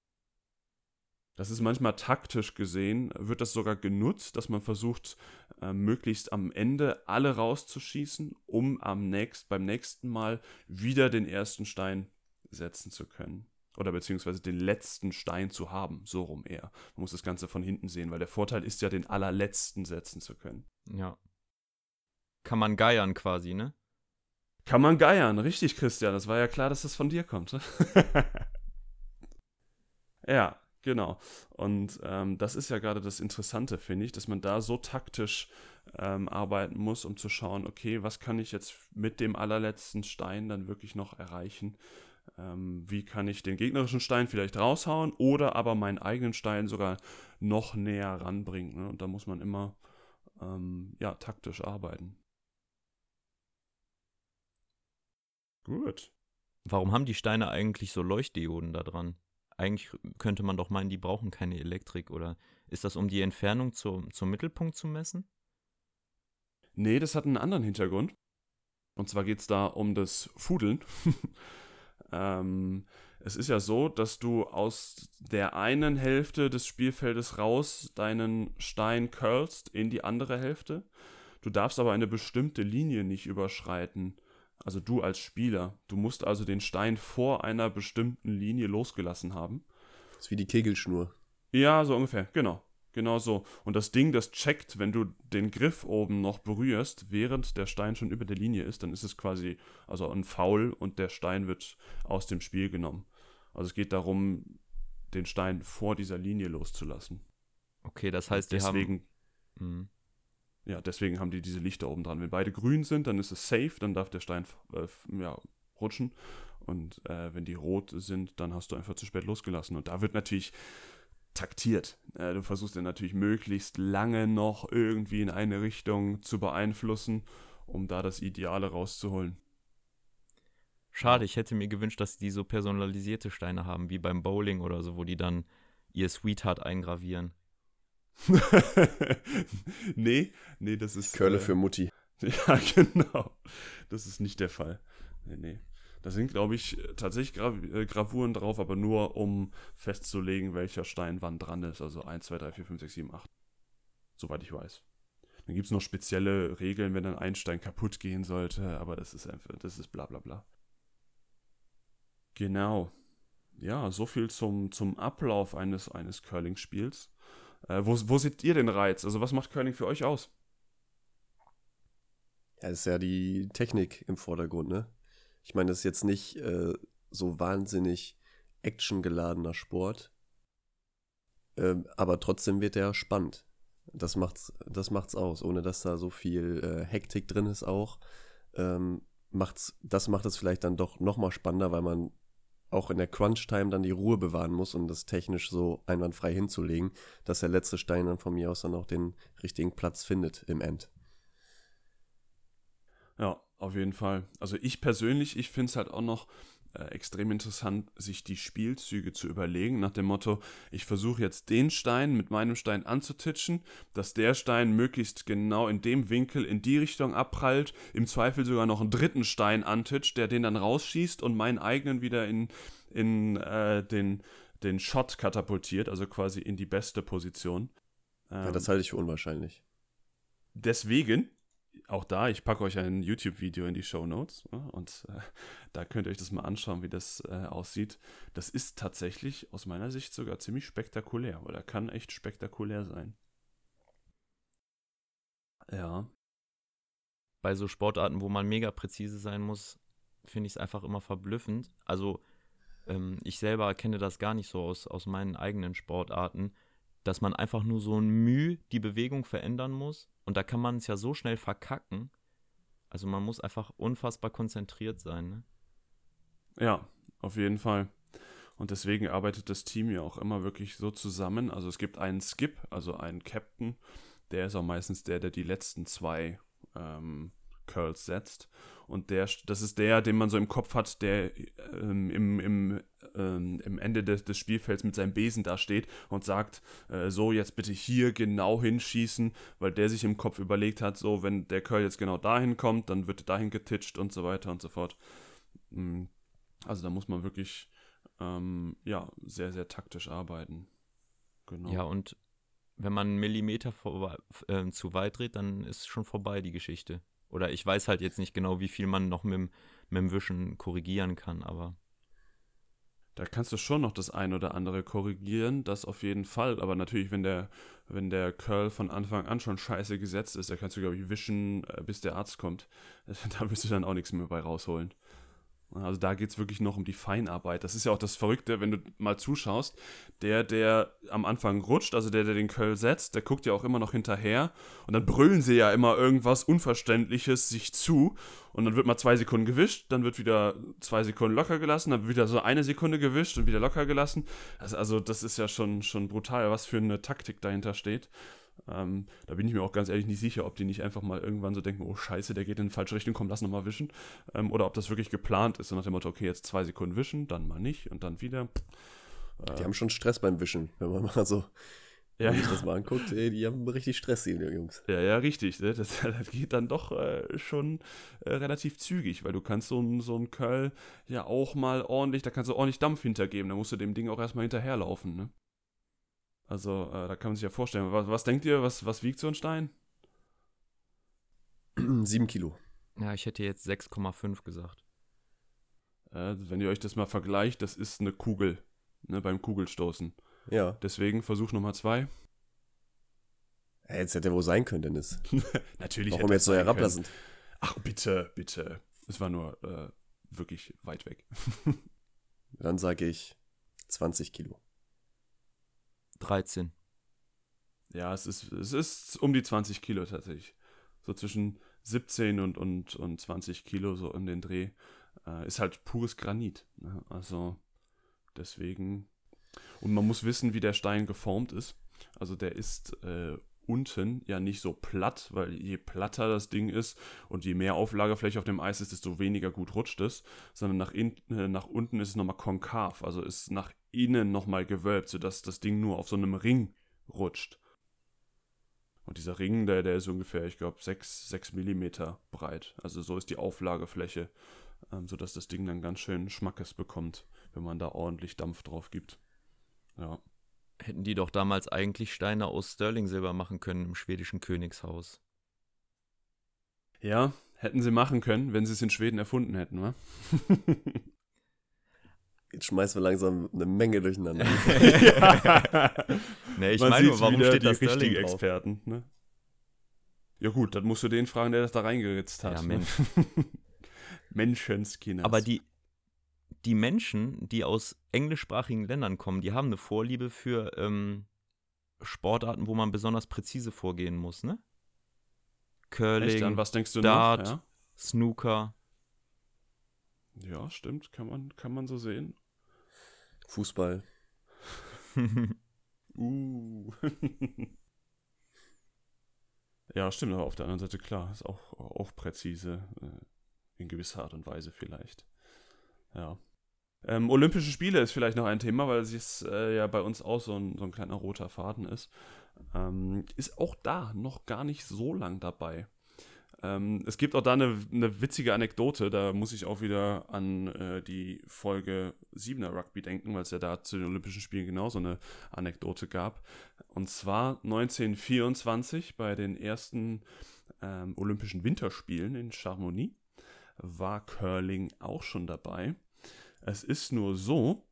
S1: Das ist manchmal taktisch gesehen, wird das sogar genutzt, dass man versucht, äh, möglichst am Ende alle rauszuschießen, um am nächst, beim nächsten Mal wieder den ersten Stein setzen zu können. Oder beziehungsweise den letzten Stein zu haben, so rum eher. Man muss das Ganze von hinten sehen, weil der Vorteil ist ja, den allerletzten setzen zu können.
S3: Ja. Kann man geiern quasi, ne?
S1: Kann man geiern, richtig, Christian. Das war ja klar, dass das von dir kommt. Ne? ja, genau. Und ähm, das ist ja gerade das Interessante, finde ich, dass man da so taktisch ähm, arbeiten muss, um zu schauen, okay, was kann ich jetzt mit dem allerletzten Stein dann wirklich noch erreichen? Ähm, wie kann ich den gegnerischen Stein vielleicht raushauen oder aber meinen eigenen Stein sogar noch näher ranbringen? Ne? Und da muss man immer ähm, ja, taktisch arbeiten. Gut.
S3: Warum haben die Steine eigentlich so Leuchtdioden da dran? Eigentlich könnte man doch meinen, die brauchen keine Elektrik, oder ist das, um die Entfernung zu, zum Mittelpunkt zu messen?
S1: Nee, das hat einen anderen Hintergrund. Und zwar geht es da um das Fudeln. ähm, es ist ja so, dass du aus der einen Hälfte des Spielfeldes raus deinen Stein curlst in die andere Hälfte. Du darfst aber eine bestimmte Linie nicht überschreiten. Also du als Spieler. Du musst also den Stein vor einer bestimmten Linie losgelassen haben.
S2: Das ist wie die Kegelschnur.
S1: Ja, so ungefähr, genau. Genau so. Und das Ding, das checkt, wenn du den Griff oben noch berührst, während der Stein schon über der Linie ist, dann ist es quasi also ein Foul und der Stein wird aus dem Spiel genommen. Also es geht darum, den Stein vor dieser Linie loszulassen.
S3: Okay, das heißt,
S1: deswegen,
S3: die haben. Mh.
S1: Ja, deswegen haben die diese Lichter oben dran. Wenn beide grün sind, dann ist es safe, dann darf der Stein äh, ja, rutschen. Und äh, wenn die rot sind, dann hast du einfach zu spät losgelassen. Und da wird natürlich taktiert. Äh, du versuchst dann natürlich möglichst lange noch irgendwie in eine Richtung zu beeinflussen, um da das Ideale rauszuholen.
S3: Schade, ich hätte mir gewünscht, dass die so personalisierte Steine haben, wie beim Bowling oder so, wo die dann ihr Sweetheart eingravieren.
S1: nee, nee, das ist.
S2: Curle äh, für Mutti.
S1: Ja, genau. Das ist nicht der Fall. Nee, nee. Da sind, glaube ich, tatsächlich Gra äh, Gravuren drauf, aber nur um festzulegen, welcher Stein wann dran ist. Also 1, 2, 3, 4, 5, 6, 7, 8. Soweit ich weiß. Dann gibt es noch spezielle Regeln, wenn dann ein Stein kaputt gehen sollte, aber das ist einfach, das ist bla bla bla. Genau. Ja, so viel zum, zum Ablauf eines, eines Curling-Spiels. Äh, wo, wo seht ihr den Reiz? Also, was macht Curling für euch aus?
S2: Ja, ist ja die Technik im Vordergrund, ne? Ich meine, das ist jetzt nicht äh, so wahnsinnig actiongeladener Sport, ähm, aber trotzdem wird er spannend. Das macht's, das macht's aus, ohne dass da so viel äh, Hektik drin ist auch. Ähm, macht's, das macht es vielleicht dann doch nochmal spannender, weil man auch in der Crunch-Time dann die Ruhe bewahren muss, um das technisch so einwandfrei hinzulegen, dass der letzte Stein dann von mir aus dann auch den richtigen Platz findet im End.
S1: Ja, auf jeden Fall. Also ich persönlich, ich finde es halt auch noch äh, extrem interessant, sich die Spielzüge zu überlegen, nach dem Motto, ich versuche jetzt den Stein mit meinem Stein anzutitschen, dass der Stein möglichst genau in dem Winkel in die Richtung abprallt, im Zweifel sogar noch einen dritten Stein antitscht, der den dann rausschießt und meinen eigenen wieder in, in äh, den, den Shot katapultiert, also quasi in die beste Position.
S2: Ähm, ja, das halte ich für unwahrscheinlich.
S1: Deswegen auch da, ich packe euch ein YouTube-Video in die Show Notes ja, und äh, da könnt ihr euch das mal anschauen, wie das äh, aussieht. Das ist tatsächlich aus meiner Sicht sogar ziemlich spektakulär oder kann echt spektakulär sein. Ja.
S3: Bei so Sportarten, wo man mega präzise sein muss, finde ich es einfach immer verblüffend. Also ähm, ich selber kenne das gar nicht so aus, aus meinen eigenen Sportarten, dass man einfach nur so ein Mühe die Bewegung verändern muss und da kann man es ja so schnell verkacken. Also man muss einfach unfassbar konzentriert sein. Ne?
S1: Ja, auf jeden Fall. Und deswegen arbeitet das Team ja auch immer wirklich so zusammen. Also es gibt einen Skip, also einen Captain, der ist auch meistens der, der die letzten zwei ähm, Curls setzt. Und der, das ist der, den man so im Kopf hat, der ähm, im, im, ähm, im Ende des, des Spielfelds mit seinem Besen da steht und sagt, äh, so jetzt bitte hier genau hinschießen, weil der sich im Kopf überlegt hat, so wenn der Curl jetzt genau dahin kommt, dann wird er dahin getitscht und so weiter und so fort. Mm, also da muss man wirklich ähm, ja, sehr, sehr taktisch arbeiten.
S3: Genau. Ja, und wenn man einen Millimeter vor, äh, zu weit dreht, dann ist schon vorbei die Geschichte. Oder ich weiß halt jetzt nicht genau, wie viel man noch mit, mit dem Wischen korrigieren kann, aber.
S1: Da kannst du schon noch das ein oder andere korrigieren, das auf jeden Fall. Aber natürlich, wenn der, wenn der Curl von Anfang an schon scheiße gesetzt ist, da kannst du, glaube ich, wischen, äh, bis der Arzt kommt. Da wirst du dann auch nichts mehr bei rausholen. Also da geht es wirklich noch um die Feinarbeit. Das ist ja auch das Verrückte, wenn du mal zuschaust. Der, der am Anfang rutscht, also der, der den Köll setzt, der guckt ja auch immer noch hinterher. Und dann brüllen sie ja immer irgendwas Unverständliches sich zu. Und dann wird mal zwei Sekunden gewischt, dann wird wieder zwei Sekunden locker gelassen, dann wird wieder so eine Sekunde gewischt und wieder locker gelassen. Also, also das ist ja schon, schon brutal, was für eine Taktik dahinter steht. Ähm, da bin ich mir auch ganz ehrlich nicht sicher, ob die nicht einfach mal irgendwann so denken, oh scheiße, der geht in die falsche Richtung, komm, lass nochmal wischen. Ähm, oder ob das wirklich geplant ist, so nach dem Motto, okay, jetzt zwei Sekunden wischen, dann mal nicht und dann wieder.
S2: Äh, die haben schon Stress beim Wischen, wenn man mal so ja, wenn ja. das mal anguckt, ey, die haben richtig Stress, die Jungs.
S1: Ja, ja, richtig. Ne? Das, das, geht dann doch äh, schon äh, relativ zügig, weil du kannst so ein, so ein Curl ja auch mal ordentlich, da kannst du ordentlich Dampf hintergeben, da musst du dem Ding auch erstmal hinterherlaufen, ne? Also, äh, da kann man sich ja vorstellen. Was, was denkt ihr, was, was wiegt so ein Stein?
S2: Sieben Kilo.
S3: Ja, ich hätte jetzt 6,5 gesagt.
S1: Äh, wenn ihr euch das mal vergleicht, das ist eine Kugel, ne, beim Kugelstoßen.
S2: Ja.
S1: Deswegen Versuch Nummer zwei.
S2: Ja, jetzt hätte er wohl sein können, Dennis.
S1: Natürlich.
S2: Warum jetzt so herablassen?
S1: Ach, bitte, bitte. Es war nur äh, wirklich weit weg.
S2: Dann sage ich 20 Kilo.
S3: 13.
S1: Ja, es ist, es ist um die 20 Kilo tatsächlich. So zwischen 17 und, und, und 20 Kilo, so in den Dreh. Äh, ist halt pures Granit. Ne? Also deswegen. Und man muss wissen, wie der Stein geformt ist. Also der ist äh, unten ja nicht so platt, weil je platter das Ding ist und je mehr Auflagefläche auf dem Eis ist, desto weniger gut rutscht es, sondern nach, in, äh, nach unten ist es nochmal konkav, also ist nach innen nochmal gewölbt, sodass das Ding nur auf so einem Ring rutscht. Und dieser Ring, der, der ist ungefähr, ich glaube, 6, 6 mm breit. Also so ist die Auflagefläche, ähm, sodass das Ding dann ganz schön Schmackes bekommt, wenn man da ordentlich Dampf drauf gibt. Ja.
S3: Hätten die doch damals eigentlich Steine aus Sterling-Silber machen können im schwedischen Königshaus.
S1: Ja, hätten sie machen können, wenn sie es in Schweden erfunden hätten, wa?
S2: Jetzt schmeißen wir langsam eine Menge durcheinander.
S3: ja. nee, ich meine, warum steht da Sterling
S1: drauf? Experten, ne? Ja gut, dann musst du den fragen, der das da reingeritzt hat. Ja,
S3: ne? Mensch.
S1: Menschenskinder.
S3: Aber die, die Menschen, die aus englischsprachigen Ländern kommen, die haben eine Vorliebe für ähm, Sportarten, wo man besonders präzise vorgehen muss, ne? Curling,
S1: Echt, an was denkst du
S3: Dart,
S1: noch? Ja?
S3: Snooker.
S1: Ja, stimmt, kann man, kann man so sehen.
S2: Fußball.
S1: uh. ja, stimmt, aber auf der anderen Seite, klar, ist auch, auch präzise, äh, in gewisser Art und Weise vielleicht. Ja. Ähm, Olympische Spiele ist vielleicht noch ein Thema, weil es äh, ja bei uns auch so ein, so ein kleiner roter Faden ist. Ähm, ist auch da noch gar nicht so lang dabei. Ähm, es gibt auch da eine, eine, witzige Anekdote, da muss ich auch wieder an äh, die Folge 7er Rugby denken, weil es ja da zu den Olympischen Spielen genauso eine Anekdote gab. Und zwar 1924 bei den ersten ähm, Olympischen Winterspielen in Chamonix war Curling auch schon dabei. Es ist nur so,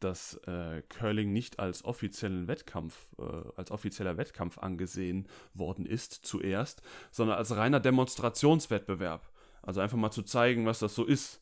S1: dass äh, Curling nicht als offiziellen Wettkampf, äh, als offizieller Wettkampf angesehen worden ist zuerst, sondern als reiner Demonstrationswettbewerb. Also einfach mal zu zeigen, was das so ist.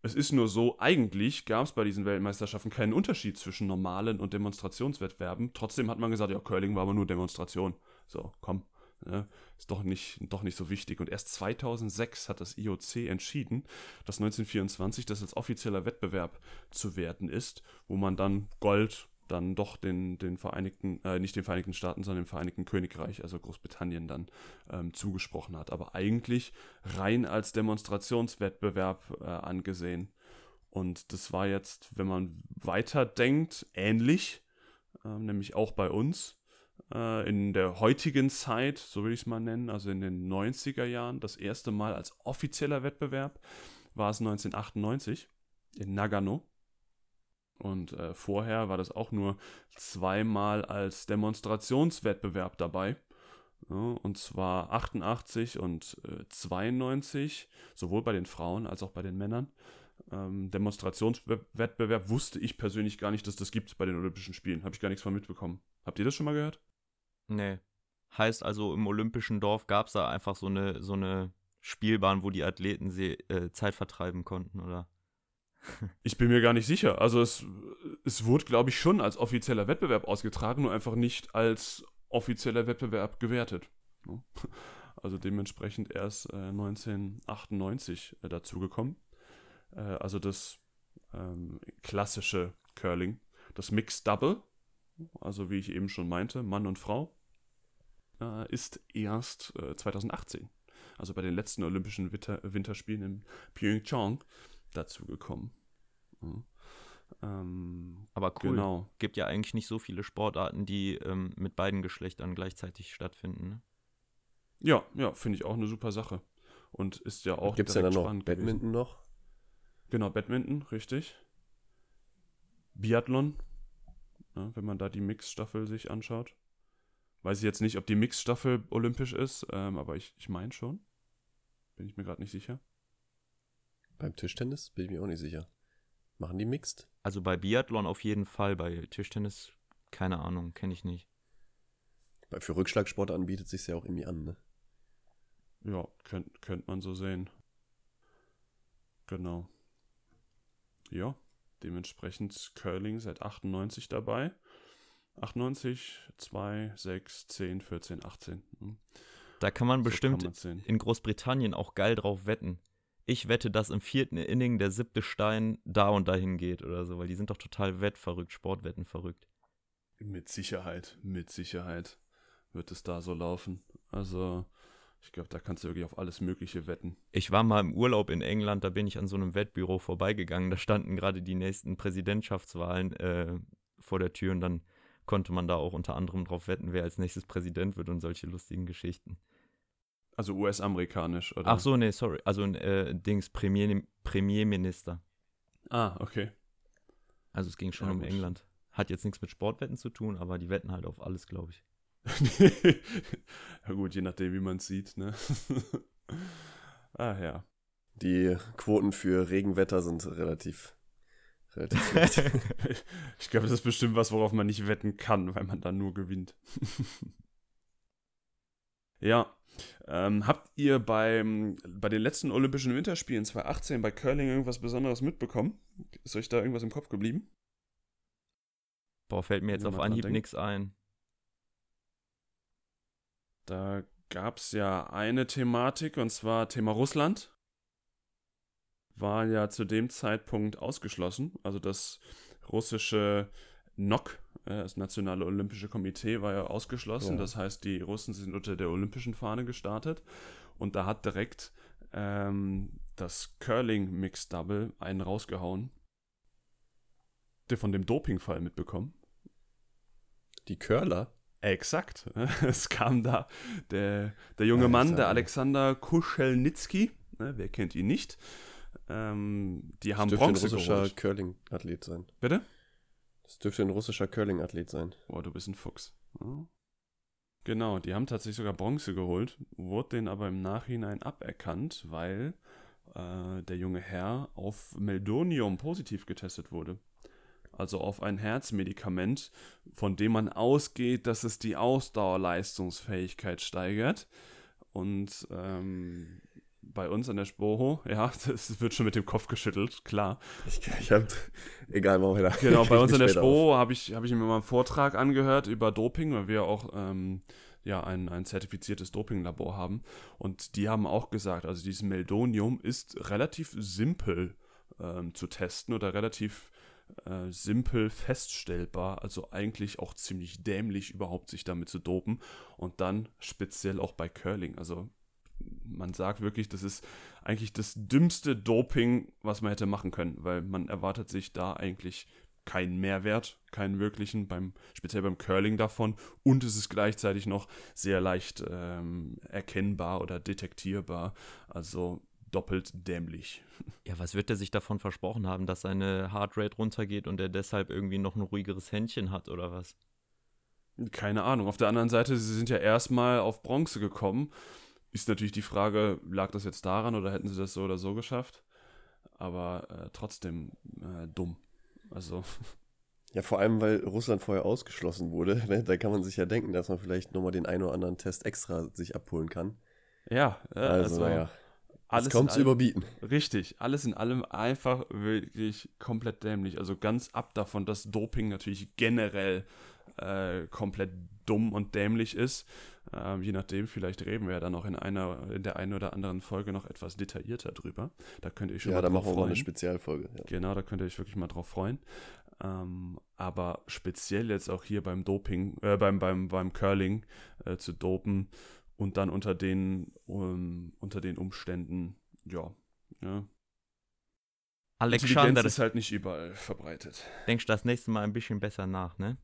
S1: Es ist nur so, eigentlich gab es bei diesen Weltmeisterschaften keinen Unterschied zwischen normalen und Demonstrationswettbewerben. Trotzdem hat man gesagt, ja, Curling war aber nur Demonstration. So, komm, ja, ist doch nicht, doch nicht so wichtig. Und erst 2006 hat das IOC entschieden, dass 1924 das als offizieller Wettbewerb zu werten ist, wo man dann Gold dann doch den, den Vereinigten, äh, nicht den Vereinigten Staaten, sondern dem Vereinigten Königreich, also Großbritannien, dann ähm, zugesprochen hat. Aber eigentlich rein als Demonstrationswettbewerb äh, angesehen. Und das war jetzt, wenn man weiterdenkt, ähnlich, äh, nämlich auch bei uns äh, in der heutigen Zeit, so will ich es mal nennen, also in den 90er Jahren, das erste Mal als offizieller Wettbewerb war es 1998 in Nagano. Und äh, vorher war das auch nur zweimal als Demonstrationswettbewerb dabei. Ja, und zwar 88 und äh, 92, sowohl bei den Frauen als auch bei den Männern. ähm, Demonstrationswettbewerb. Wusste ich persönlich gar nicht, dass das gibt bei den Olympischen Spielen. Habe ich gar nichts von mitbekommen. Habt ihr das schon mal gehört?
S3: Nee. Heißt also, im Olympischen Dorf gab es da einfach so eine, so eine Spielbahn, wo die Athleten sie, äh, Zeit vertreiben konnten, oder?
S1: Ich bin mir gar nicht sicher. Also es, es wurde, glaube ich, schon als offizieller Wettbewerb ausgetragen, nur einfach nicht als offizieller Wettbewerb gewertet. Ne? Also dementsprechend erst äh, 1998 äh, dazugekommen. Äh, also das ähm, klassische Curling. Das Mixed Double, also wie ich eben schon meinte, Mann und Frau, äh, ist erst 2018, äh, also bei den letzten Olympischen Winter Winterspielen in Pyeongchang, dazugekommen. Mhm.
S3: Ähm, Aber cool. Genau. Gibt ja eigentlich nicht so viele Sportarten, die ähm, mit beiden Geschlechtern gleichzeitig stattfinden. Ne?
S1: Ja, ja, finde ich auch eine super Sache. Und ist ja auch.
S2: Gibt es ja dann noch Badminton gewesen. noch?
S1: Genau, Badminton, richtig. Biathlon, ja, ne, wenn man da die Mixstaffel sich anschaut. Weiß ich jetzt nicht, ob die Mixstaffel olympisch ist, ähm, aber ich, ich meine schon. Bin ich mir gerade nicht sicher.
S2: Beim Tischtennis bin ich mir auch nicht sicher. Machen die Mixed?
S3: Also bei Biathlon auf jeden Fall, bei Tischtennis keine Ahnung, kenne ich nicht.
S2: Weil für Rückschlagsport bietet sich ja auch irgendwie an, ne?
S1: Ja, könnte könnt man so sehen. Genau. Ja, dementsprechend Curling seit 98 dabei. 98, 2, 6, 10, 14, 18.
S3: Da kann man so bestimmt kann in Großbritannien auch geil drauf wetten. Ich wette, dass im vierten Inning der siebte Stein da und dahin geht oder so, weil die sind doch total wettverrückt, Sportwetten verrückt.
S1: Mit Sicherheit, mit Sicherheit wird es da so laufen. Also, ich glaube, da kannst du wirklich auf alles Mögliche wetten.
S3: Ich war mal im Urlaub in England, da bin ich an so einem Wettbüro vorbeigegangen. Da standen gerade die nächsten Präsidentschaftswahlen äh, vor der Tür und dann konnte man da auch unter anderem drauf wetten, wer als nächstes Präsident wird und solche lustigen Geschichten.
S1: Also US-amerikanisch, oder?
S3: Ach so, nee, sorry. Also äh, Dings, Premier, Premierminister.
S1: Ah, okay.
S3: Also es ging schon ja, um gut. England. Hat jetzt nichts mit Sportwetten zu tun, aber die wetten halt auf alles, glaube ich.
S1: ja gut, je nachdem, wie man es sieht, ne? ah ja.
S2: Die Quoten für Regenwetter sind relativ, relativ
S1: ich glaube, das ist bestimmt was, worauf man nicht wetten kann, weil man dann nur gewinnt. ja. Ähm, habt ihr beim, bei den letzten Olympischen Winterspielen 2018 bei Curling irgendwas Besonderes mitbekommen? Ist euch da irgendwas im Kopf geblieben?
S3: Boah, fällt mir jetzt auf Anhieb nichts ein.
S1: Da gab es ja eine Thematik, und zwar Thema Russland. War ja zu dem Zeitpunkt ausgeschlossen. Also das russische NOC, äh, das Nationale Olympische Komitee, war ja ausgeschlossen. Ja. Das heißt, die Russen sind unter der olympischen Fahne gestartet. Und da hat direkt ähm, das Curling Mixed Double einen rausgehauen. Der von dem Dopingfall mitbekommen?
S2: Die Curler?
S1: Exakt. Es kam da der, der junge Mann, der Alexander Kuschelnitzki, ne, wer kennt ihn nicht, ähm, die haben das Bronze
S2: ein russischer Curling-Athlet sein.
S1: Bitte?
S2: Das dürfte ein russischer Curling-Athlet sein.
S1: Boah, du bist ein Fuchs. Genau, die haben tatsächlich sogar Bronze geholt, wurde denen aber im Nachhinein aberkannt, weil äh, der junge Herr auf Meldonium positiv getestet wurde also auf ein Herzmedikament, von dem man ausgeht, dass es die Ausdauerleistungsfähigkeit steigert. Und ähm, bei uns an der Spoho, ja, das wird schon mit dem Kopf geschüttelt, klar.
S2: Ich, ich habe, egal, machen wir da.
S1: Genau, bei uns an der Spoho habe ich, hab ich mir mal einen Vortrag angehört über Doping, weil wir auch ähm, ja, ein, ein zertifiziertes Dopinglabor haben. Und die haben auch gesagt, also dieses Meldonium ist relativ simpel ähm, zu testen oder relativ äh, simpel feststellbar, also eigentlich auch ziemlich dämlich überhaupt sich damit zu dopen und dann speziell auch bei Curling. Also man sagt wirklich, das ist eigentlich das dümmste Doping, was man hätte machen können, weil man erwartet sich da eigentlich keinen Mehrwert, keinen wirklichen, beim, speziell beim Curling davon. Und es ist gleichzeitig noch sehr leicht ähm, erkennbar oder detektierbar. Also doppelt dämlich.
S3: Ja, was wird er sich davon versprochen haben, dass seine Heartrate runtergeht und er deshalb irgendwie noch ein ruhigeres Händchen hat oder was?
S1: Keine Ahnung. Auf der anderen Seite, sie sind ja erstmal auf Bronze gekommen. Ist natürlich die Frage, lag das jetzt daran oder hätten sie das so oder so geschafft? aber äh, trotzdem äh, dumm. Also.
S2: Ja, vor allem, weil Russland vorher ausgeschlossen wurde. Ne? Da kann man sich ja denken, dass man vielleicht nochmal den einen oder anderen Test extra sich abholen kann.
S1: Ja, äh,
S2: Also,
S1: also,
S2: naja,
S1: alles in
S2: zu überbieten.
S1: Richtig, alles in allem einfach wirklich komplett dämlich. Also ganz ab davon, dass Doping natürlich generell äh, komplett dumm und dämlich ist. Ähm, je nachdem, vielleicht reden wir ja dann auch in einer, in der einen oder anderen Folge noch etwas detaillierter drüber. Da könnt ihr euch schon
S2: Ja,
S1: mal
S2: da
S1: drauf
S2: machen wir mal eine
S1: freuen.
S2: Spezialfolge. Ja.
S1: Genau, da könnt ihr euch wirklich mal drauf freuen. Ähm, aber speziell jetzt auch hier beim Doping, äh, beim, beim, beim Curling äh, zu dopen und dann unter den, um, unter den Umständen, ja, ja. Intelligenz
S3: Alexander,
S1: ist halt nicht überall verbreitet.
S3: denkst das nächste Mal ein bisschen besser nach, ne?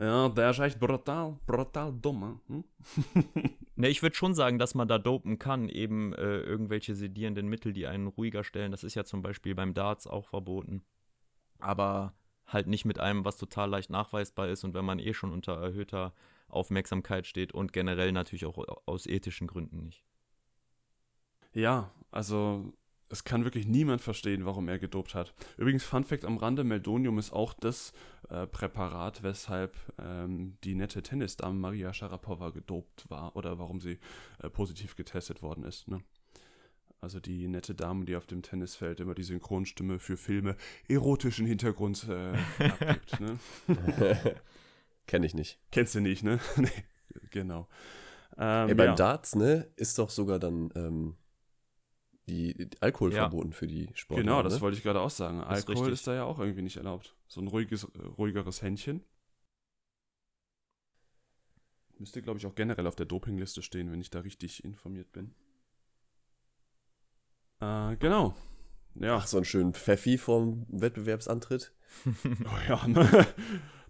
S1: Ja, der ist echt brutal, brutal dumm. Hm?
S3: Ne, ich würde schon sagen, dass man da dopen kann, eben äh, irgendwelche sedierenden Mittel, die einen ruhiger stellen. Das ist ja zum Beispiel beim Darts auch verboten. Aber halt nicht mit einem, was total leicht nachweisbar ist und wenn man eh schon unter erhöhter Aufmerksamkeit steht und generell natürlich auch aus ethischen Gründen nicht.
S1: Ja, also es kann wirklich niemand verstehen, warum er gedopt hat. Übrigens, Fun Fact am Rande, Meldonium ist auch das äh, Präparat, weshalb ähm, die nette Tennisdame Maria Sharapova gedopt war oder warum sie äh, positiv getestet worden ist. Ne? Also die nette Dame, die auf dem Tennisfeld immer die Synchronstimme für Filme erotischen Hintergrund äh, abgibt. Ne?
S2: Kenne ich nicht.
S1: Kennst du nicht, ne? nee, genau. Ähm,
S2: Ey, beim
S1: ja.
S2: Darts, ne, ist doch sogar dann ähm, die, Alkohol
S3: Ja.
S2: verboten für die Sportler.
S1: Genau, das
S2: ne?
S1: wollte ich gerade auch sagen.
S3: Das ist
S1: Alkohol
S3: richtig.
S1: ist da ja auch irgendwie nicht erlaubt. So ein ruhiges, ruhigeres Händchen. Müsste, glaube ich, auch generell auf der Dopingliste stehen, wenn ich da richtig informiert bin. Äh, genau. Ja.
S2: Ach, so einen schönen Pfeffi vom Wettbewerbsantritt.
S1: Oh ja, ne?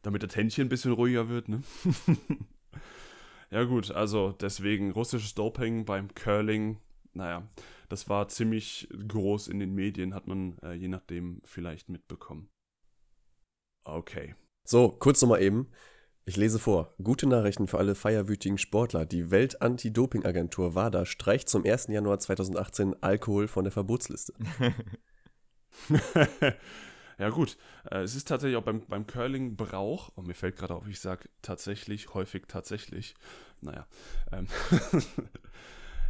S1: Damit das Händchen ein bisschen ruhiger wird, ne? ja, gut, also deswegen russisches Doping beim Curling, naja, das war ziemlich groß in den Medien, hat man äh, je nachdem vielleicht mitbekommen. Okay.
S2: So, kurz nochmal eben. Ich lese vor. Gute Nachrichten für alle feierwütigen Sportler. Die Welt-Anti-Doping-Agentur WADA streicht zum 1. Januar 2018 Alkohol von der Verbotsliste.
S1: ja, gut. Äh, es ist tatsächlich auch beim, beim Curling Brauch, und mir fällt gerade auf, ich sage tatsächlich, häufig tatsächlich. Naja. Ähm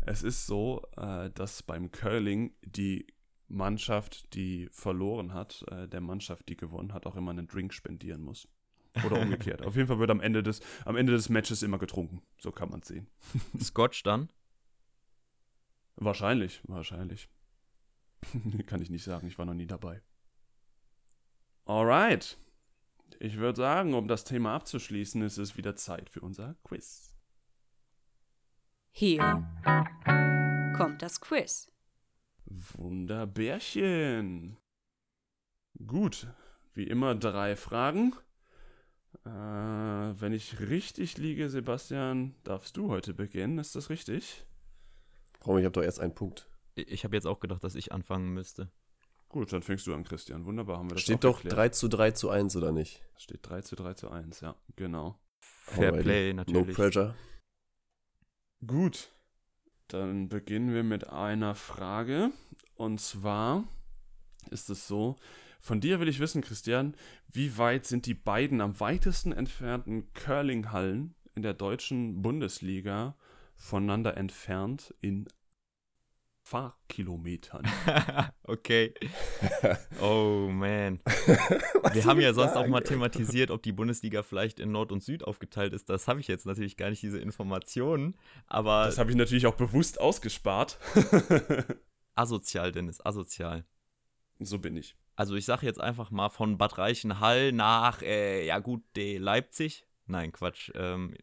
S1: es ist so, äh, dass beim Curling die Mannschaft, die verloren hat, äh, der Mannschaft, die gewonnen hat, auch immer einen Drink spendieren muss. Oder umgekehrt. Auf jeden Fall wird am Ende des, am Ende des Matches immer getrunken. So kann man es sehen.
S3: Scotch dann?
S1: Wahrscheinlich, wahrscheinlich. Kann ich nicht sagen, ich war noch nie dabei. Alright. Ich würde sagen, um das Thema abzuschließen, ist es wieder Zeit für unser Quiz.
S4: Hier kommt das Quiz.
S1: Wunderbärchen. Gut, wie immer drei Fragen. Äh, wenn ich richtig liege, Sebastian, darfst du heute beginnen. Ist das richtig?
S2: Warum, ich habe doch erst einen Punkt.
S3: Ich habe jetzt auch gedacht, dass ich anfangen müsste.
S1: Gut, dann fängst du an, Christian. Wunderbar, haben wir das
S2: Steht
S1: auch
S2: doch
S1: geklärt.
S2: 3 zu 3 zu 1, oder nicht?
S1: Steht 3 zu 3 zu 1, ja, genau.
S3: Fair
S2: Alrighty.
S3: Play
S2: No
S3: natürlich.
S2: pressure.
S1: Gut, dann beginnen wir mit einer Frage. Und zwar ist es so, von dir will ich wissen, Christian, wie weit sind die beiden am weitesten entfernten Curlinghallen in der deutschen Bundesliga voneinander entfernt in Fahrkilometern?
S3: okay. Oh man. Wir haben ja sonst auch mal thematisiert, ob die Bundesliga vielleicht in Nord und Süd aufgeteilt ist. Das habe ich jetzt natürlich gar nicht, diese Informationen. Aber
S1: Das habe ich natürlich auch bewusst ausgespart.
S3: asozial, Dennis, asozial.
S1: so bin ich.
S3: Also ich sage jetzt einfach mal von Bad Reichenhall nach, äh, ja gut, de Leipzig. Nein, Quatsch. Ähm,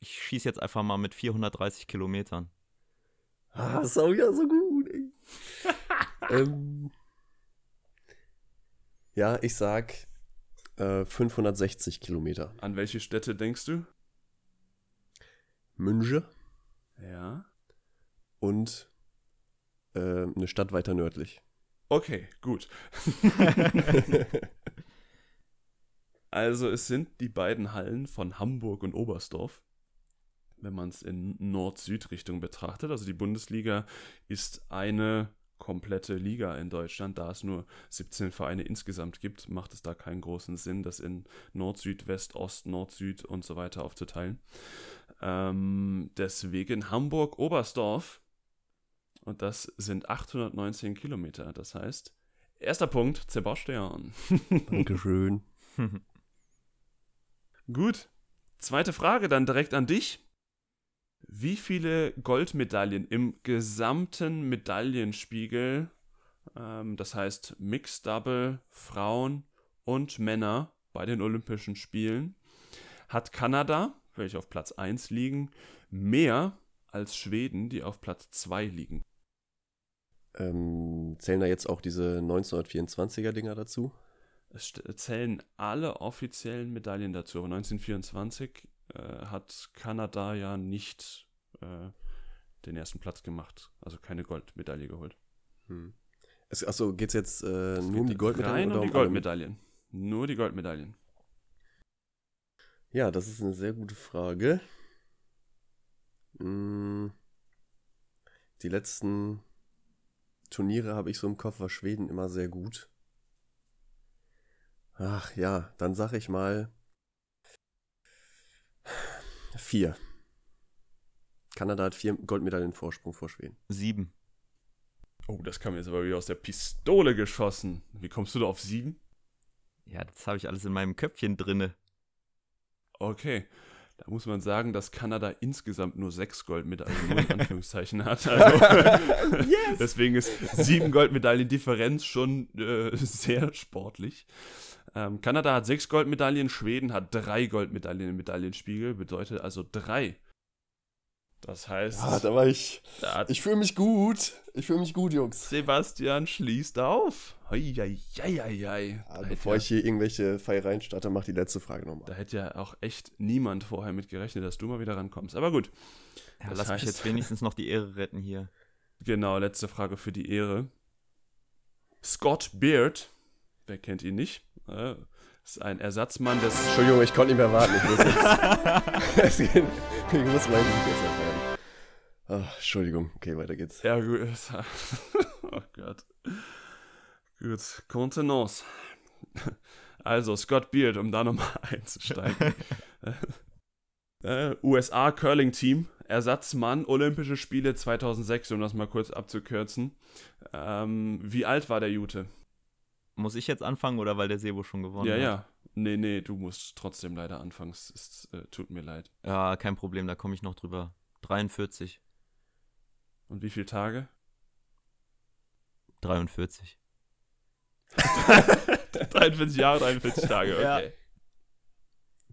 S3: ich schieße jetzt einfach mal mit 430 Kilometern.
S2: Ah, ist auch wieder so gut, ey. ähm, ja, ich sag äh, 560 Kilometer.
S1: An welche Städte denkst du?
S2: Münche
S1: Ja.
S2: und äh, eine Stadt weiter nördlich.
S1: Okay, gut. Also es sind die beiden Hallen von Hamburg und Oberstdorf, wenn man es in Nord-Süd-Richtung betrachtet. Also die Bundesliga ist eine komplette Liga in Deutschland. Da es nur 17 Vereine insgesamt gibt, macht es da keinen großen Sinn, das in Nord, Süd, West, Ost, Nord, Süd und so weiter aufzuteilen. Ähm, deswegen Hamburg-Oberstdorf. Und das sind 819 Kilometer. Das heißt, erster Punkt, Sebastian.
S2: Dankeschön.
S1: Gut. Zweite Frage dann direkt an dich. Wie viele Goldmedaillen im gesamten Medaillenspiegel, ähm, das heißt Mixed Double, Frauen und Männer bei den Olympischen Spielen, hat Kanada, welche auf Platz 1 liegen, mehr als Schweden, die auf Platz 2 liegen?
S2: Ähm, zählen da jetzt auch diese 1924er Dinger dazu?
S1: Es zählen alle offiziellen Medaillen dazu, aber 1924 äh, hat Kanada ja nicht äh, den ersten Platz gemacht, also keine Goldmedaille geholt.
S2: Hm. Es, achso, geht es jetzt äh, nur um
S1: geht
S2: die Goldmedaillen?
S1: Rein um die? Goldmedaillen. Nur die Goldmedaillen.
S2: Ja, das ist eine sehr gute Frage. Hm. Die letzten Turniere habe ich so im Kopf, war Schweden immer sehr gut. Ach ja, dann sag ich mal vier. Kanada hat vier Goldmedaillen Vorsprung vor Schweden.
S3: Sieben.
S1: Oh, das kam jetzt aber wieder aus der Pistole geschossen. Wie kommst du da auf sieben?
S3: Ja, das habe ich alles in meinem Köpfchen drinne.
S1: Okay. Da muss man sagen, dass Kanada insgesamt nur sechs Goldmedaillen nur in Anführungszeichen hat. Also, Deswegen ist sieben Goldmedaillen Differenz schon äh, sehr sportlich. Ähm, Kanada hat sechs Goldmedaillen, Schweden hat drei Goldmedaillen im Medaillenspiegel, bedeutet also drei. Das heißt,
S2: Ja, da war ich.
S1: da hat
S2: Ich fühle mich gut. Ich fühle mich gut, Jungs.
S1: Sebastian schließt auf. Heieieiei.
S2: Ja,
S1: Da hätte
S2: bevor
S1: ja-
S2: ich hier irgendwelche Feiereien starte, mach die letzte Frage
S1: Da
S2: nochmal.
S1: hätte ja auch echt niemand vorher mit gerechnet, dass du mal wieder rankommst. Aber gut.
S3: Ja, lass mich jetzt wenigstens noch die Ehre retten hier.
S1: Genau, letzte Frage für die Ehre. Scott Beard, wer kennt ihn nicht, äh, ist ein Ersatzmann des.
S2: Entschuldigung, ich konnte nicht mehr warten. Ich muss jetzt. Ich muss meinen Sieg jetzt erfahren. Ach, Entschuldigung. Okay, weiter geht's.
S1: Ja, gut. oh Gott. Gut, Contenance. Also, Scott Beard, um da nochmal einzusteigen. äh, USA Curling Team, Ersatzmann, Olympische Spiele 2006, um das mal kurz abzukürzen. Ähm, wie alt war der Jute?
S3: Muss ich jetzt anfangen oder weil der Sebo schon gewonnen
S1: Ja,
S3: hat?
S1: ja. Nee, nee, du musst trotzdem leider anfangen. Es ist, äh, tut mir leid.
S3: Ja, kein Problem, da komme ich noch drüber. 43.
S1: Und wie viele Tage?
S3: 43.
S1: 43 Jahre, 43 Tage, okay.
S3: Ja.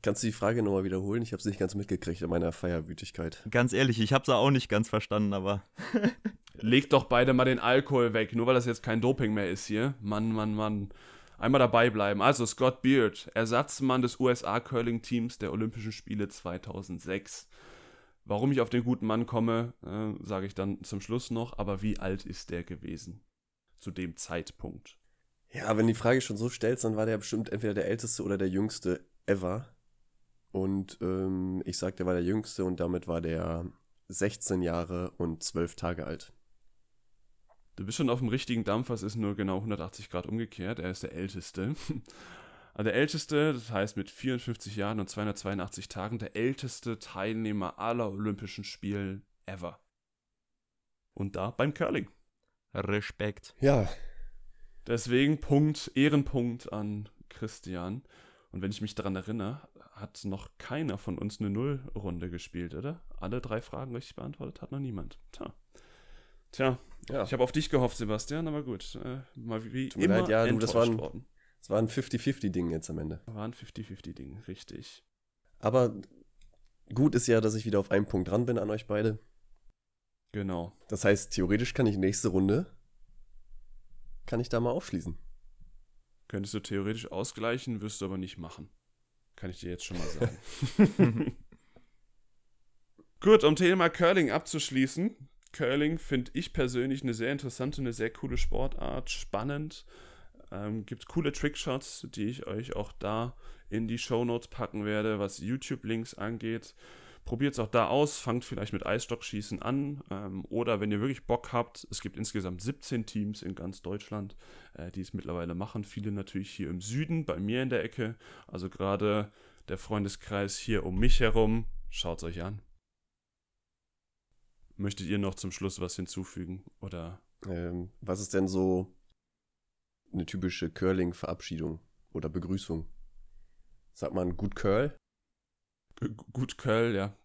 S2: Kannst du die Frage nochmal wiederholen? Ich habe es nicht ganz mitgekriegt in meiner Feierwütigkeit.
S3: Ganz ehrlich, ich habe es auch nicht ganz verstanden, aber
S1: Legt doch beide mal den Alkohol weg, nur weil das jetzt kein Doping mehr ist hier. Mann, Mann, Mann. Einmal dabei bleiben. Also Scott Beard, Ersatzmann des USA Curling Teams der Olympischen Spiele 2006. Warum ich auf den guten Mann komme, äh, sage ich dann zum Schluss noch. Aber wie alt ist der gewesen? Zu dem Zeitpunkt.
S2: Ja, wenn die Frage schon so stellst, dann war der bestimmt entweder der älteste oder der jüngste ever. Und ähm, ich sag, der war der jüngste und damit war der 16 Jahre und 12 Tage alt.
S1: Du bist schon auf dem richtigen Dampfer, es ist nur genau 180 Grad umgekehrt. Er ist der Älteste. Also der Älteste, das heißt mit 54 Jahren und 282 Tagen, der älteste Teilnehmer aller Olympischen Spiele ever. Und da beim Curling.
S3: Respekt.
S2: Ja,
S1: Deswegen Punkt, Ehrenpunkt an Christian. Und wenn ich mich daran erinnere, hat noch keiner von uns eine Nullrunde gespielt, oder? Alle drei Fragen richtig beantwortet hat noch niemand. Tja. Tja,
S2: ja.
S1: ich habe auf dich gehofft, Sebastian, aber gut. Äh, mal wie
S2: Tut mir
S1: immer
S2: leid, ja, du, das war ein 50-50-Ding jetzt am Ende.
S1: War ein 50-50-Ding, richtig.
S2: Aber gut ist ja, dass ich wieder auf einen Punkt dran bin an euch beide.
S1: Genau.
S2: Das heißt, theoretisch kann ich nächste Runde, kann ich da mal aufschließen.
S1: Könntest du theoretisch ausgleichen, wirst du aber nicht machen. Kann ich dir jetzt schon mal sagen. Gut, um Thema Curling abzuschließen. Curling finde ich persönlich eine sehr interessante, eine sehr coole Sportart, spannend. Ähm, gibt coole Trickshots, die ich euch auch da in die Shownotes packen werde, was YouTube-Links angeht. Probiert es auch da aus, fangt vielleicht mit Eisstockschießen an ähm, oder wenn ihr wirklich Bock habt, es gibt insgesamt 17 Teams in ganz Deutschland, äh, die es mittlerweile machen. Viele natürlich hier im Süden, bei mir in der Ecke. Also gerade der Freundeskreis hier um mich herum. Schaut es euch an. Möchtet ihr noch zum Schluss was hinzufügen? Oder?
S2: Ähm, was ist denn so eine typische Curling-Verabschiedung oder Begrüßung? Sagt man gut Curl?
S1: Gut Curl, ja.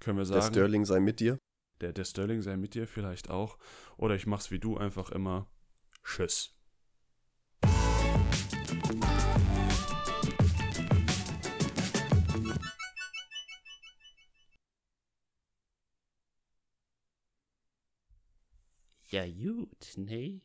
S1: Können wir sagen.
S2: Der Sterling sei mit dir.
S1: Der, der Sterling sei mit dir vielleicht auch. Oder ich mach's wie du einfach immer. Tschüss.
S5: Ja gut, nee.